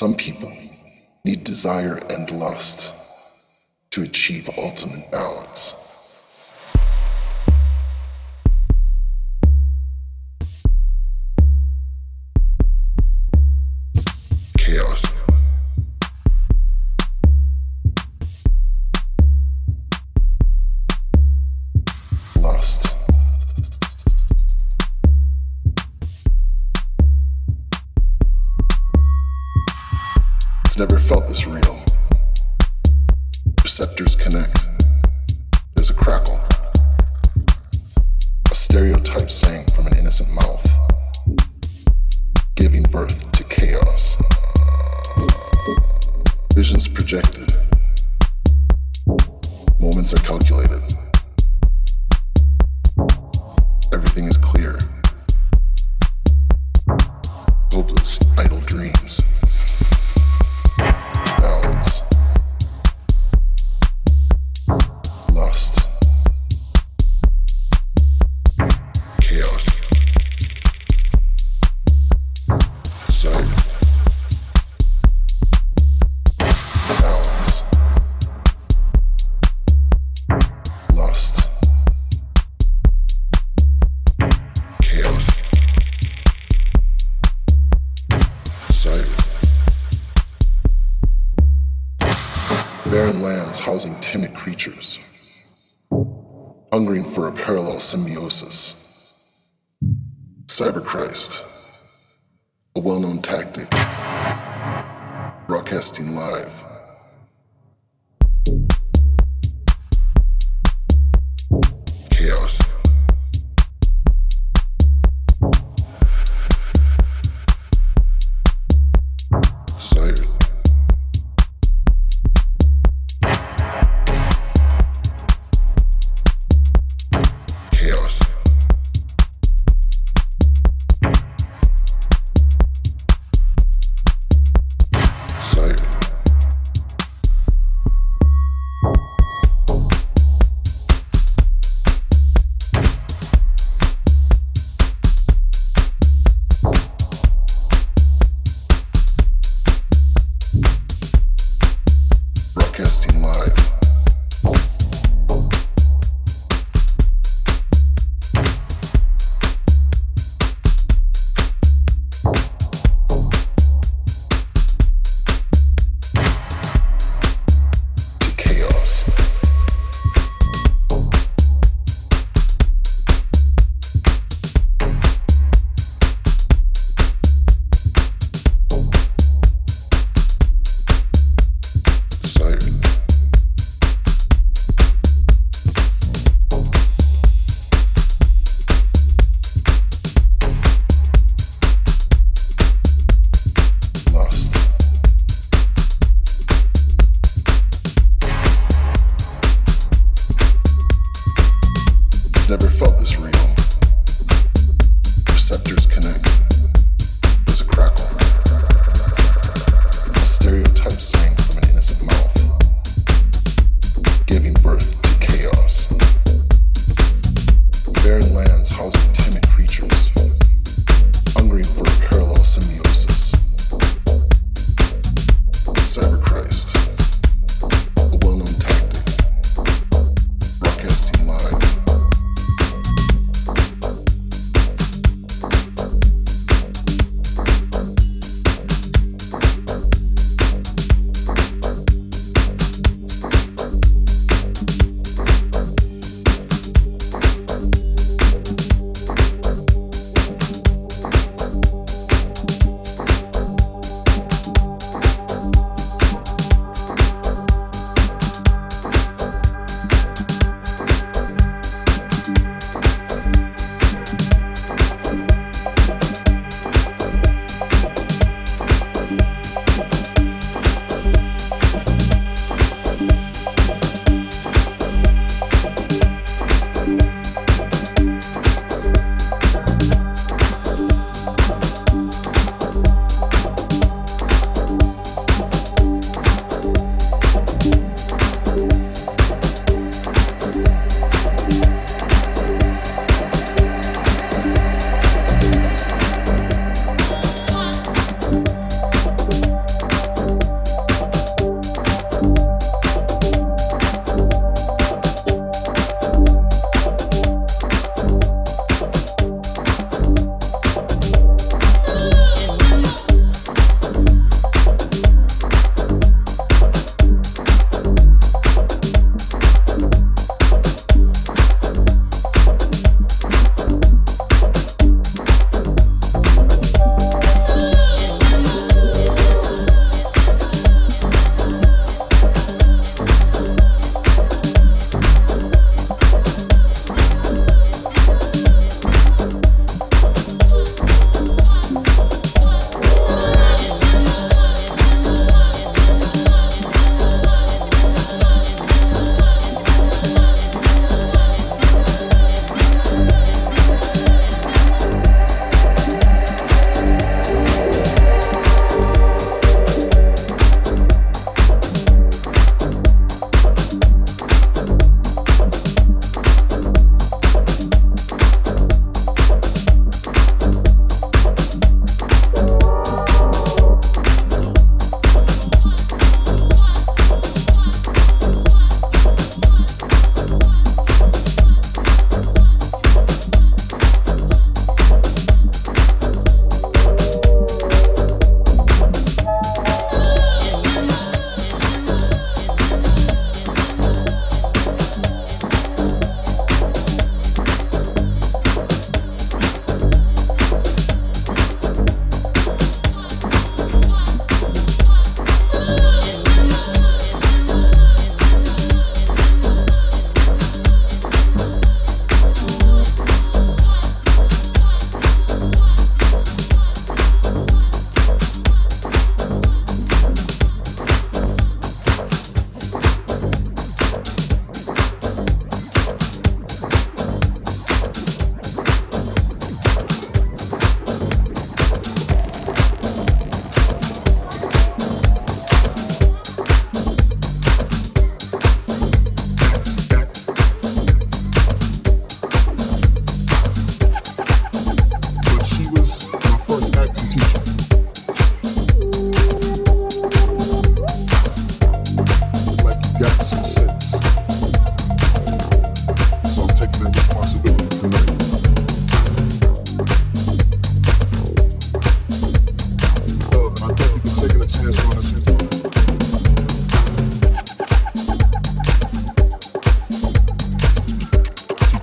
Some people need desire and lust to achieve ultimate balance.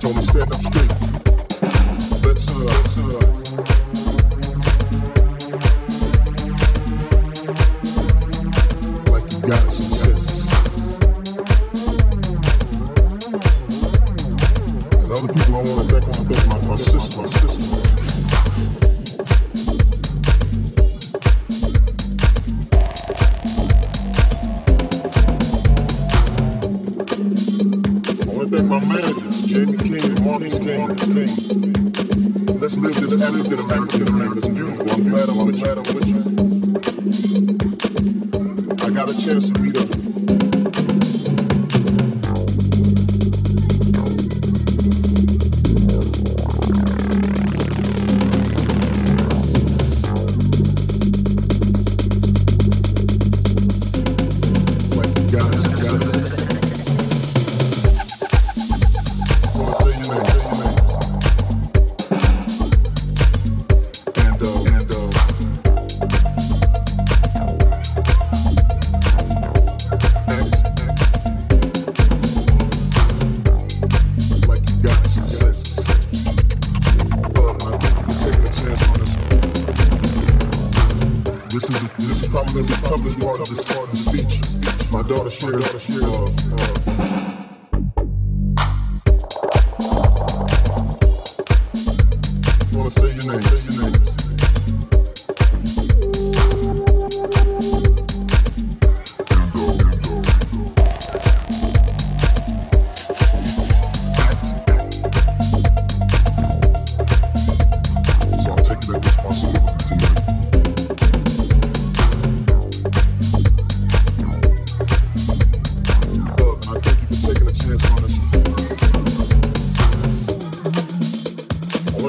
told him stand up straight.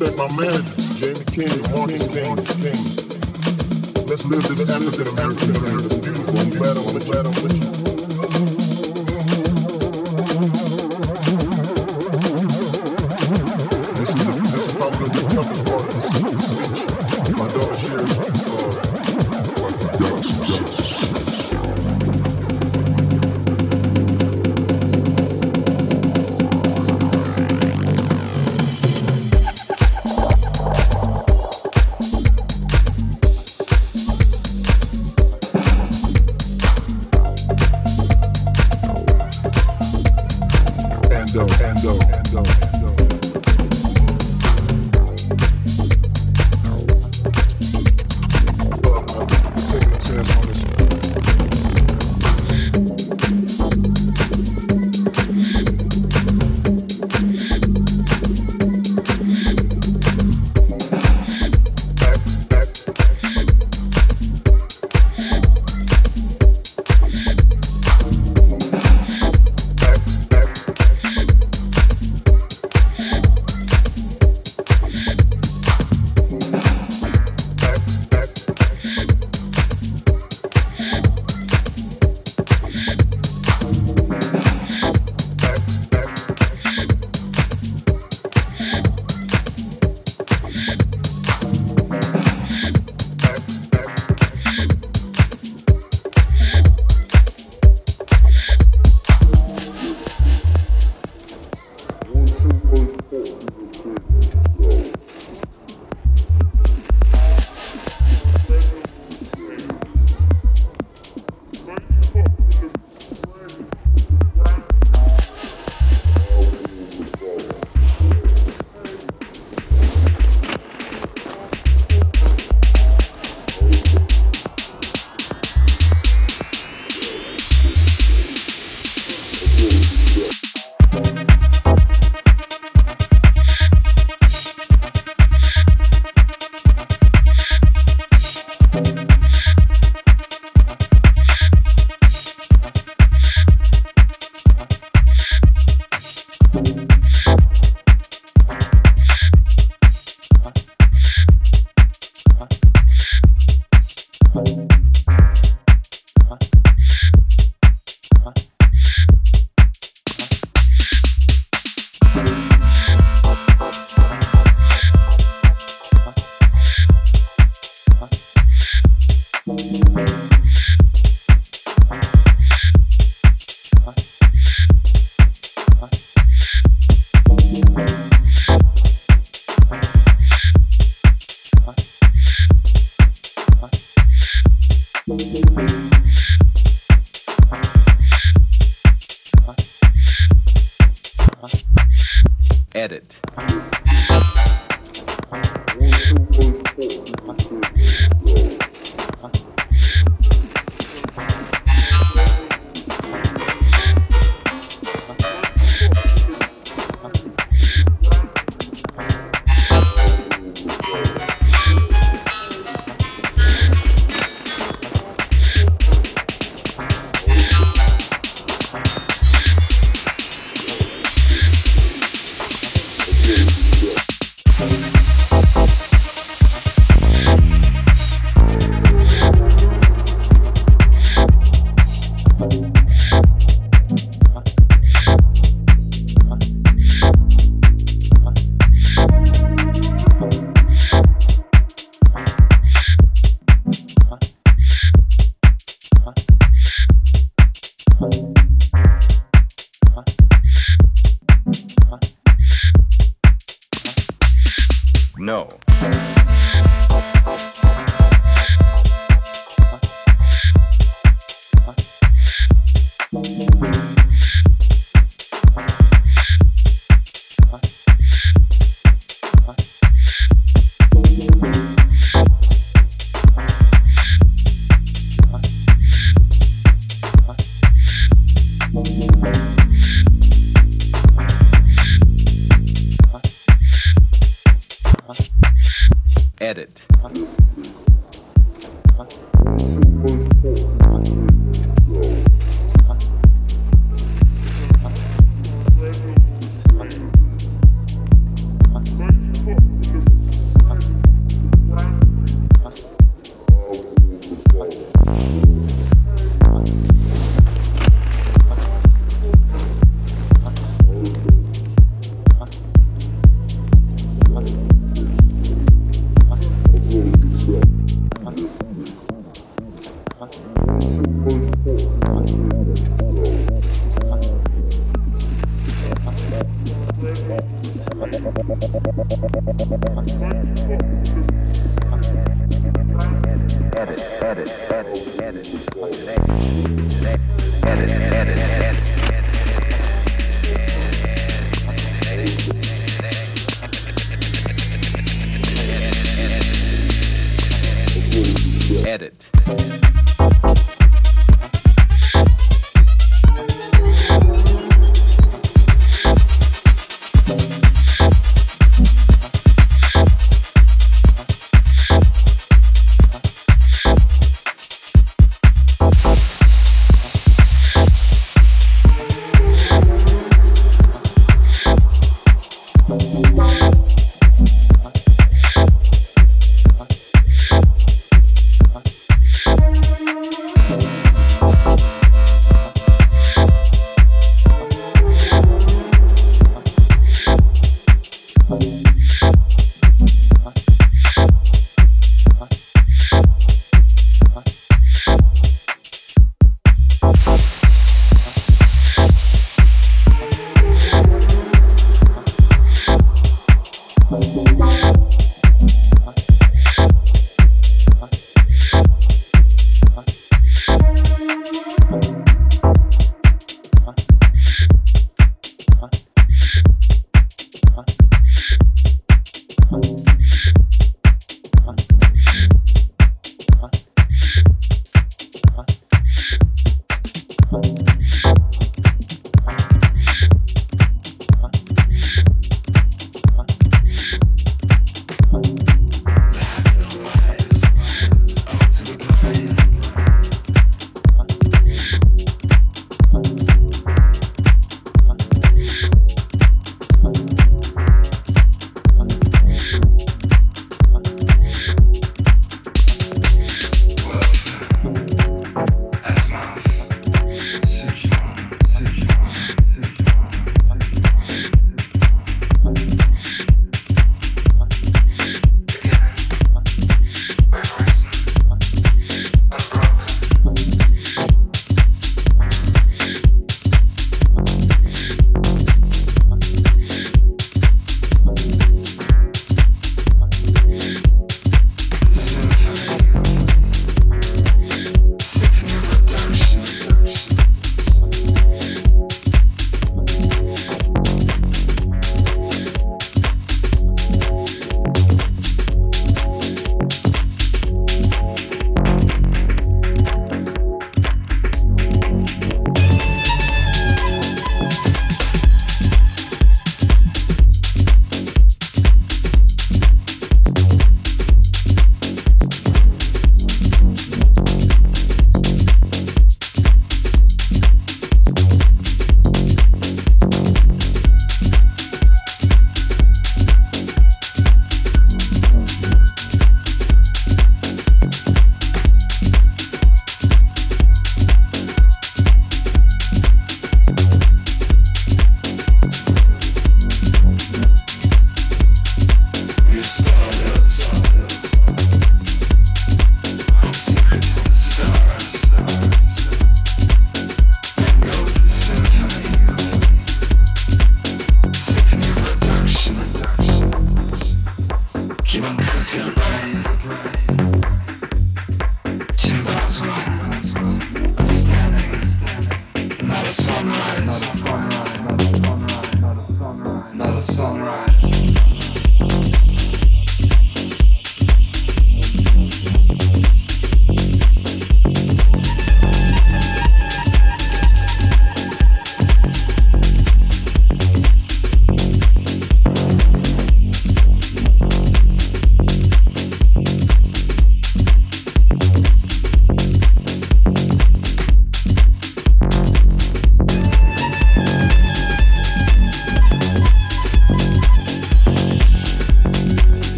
that my man, Jamie King, Martin King, King. Let's live this African American, American, beautiful. I'm glad Edit.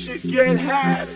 Shit get had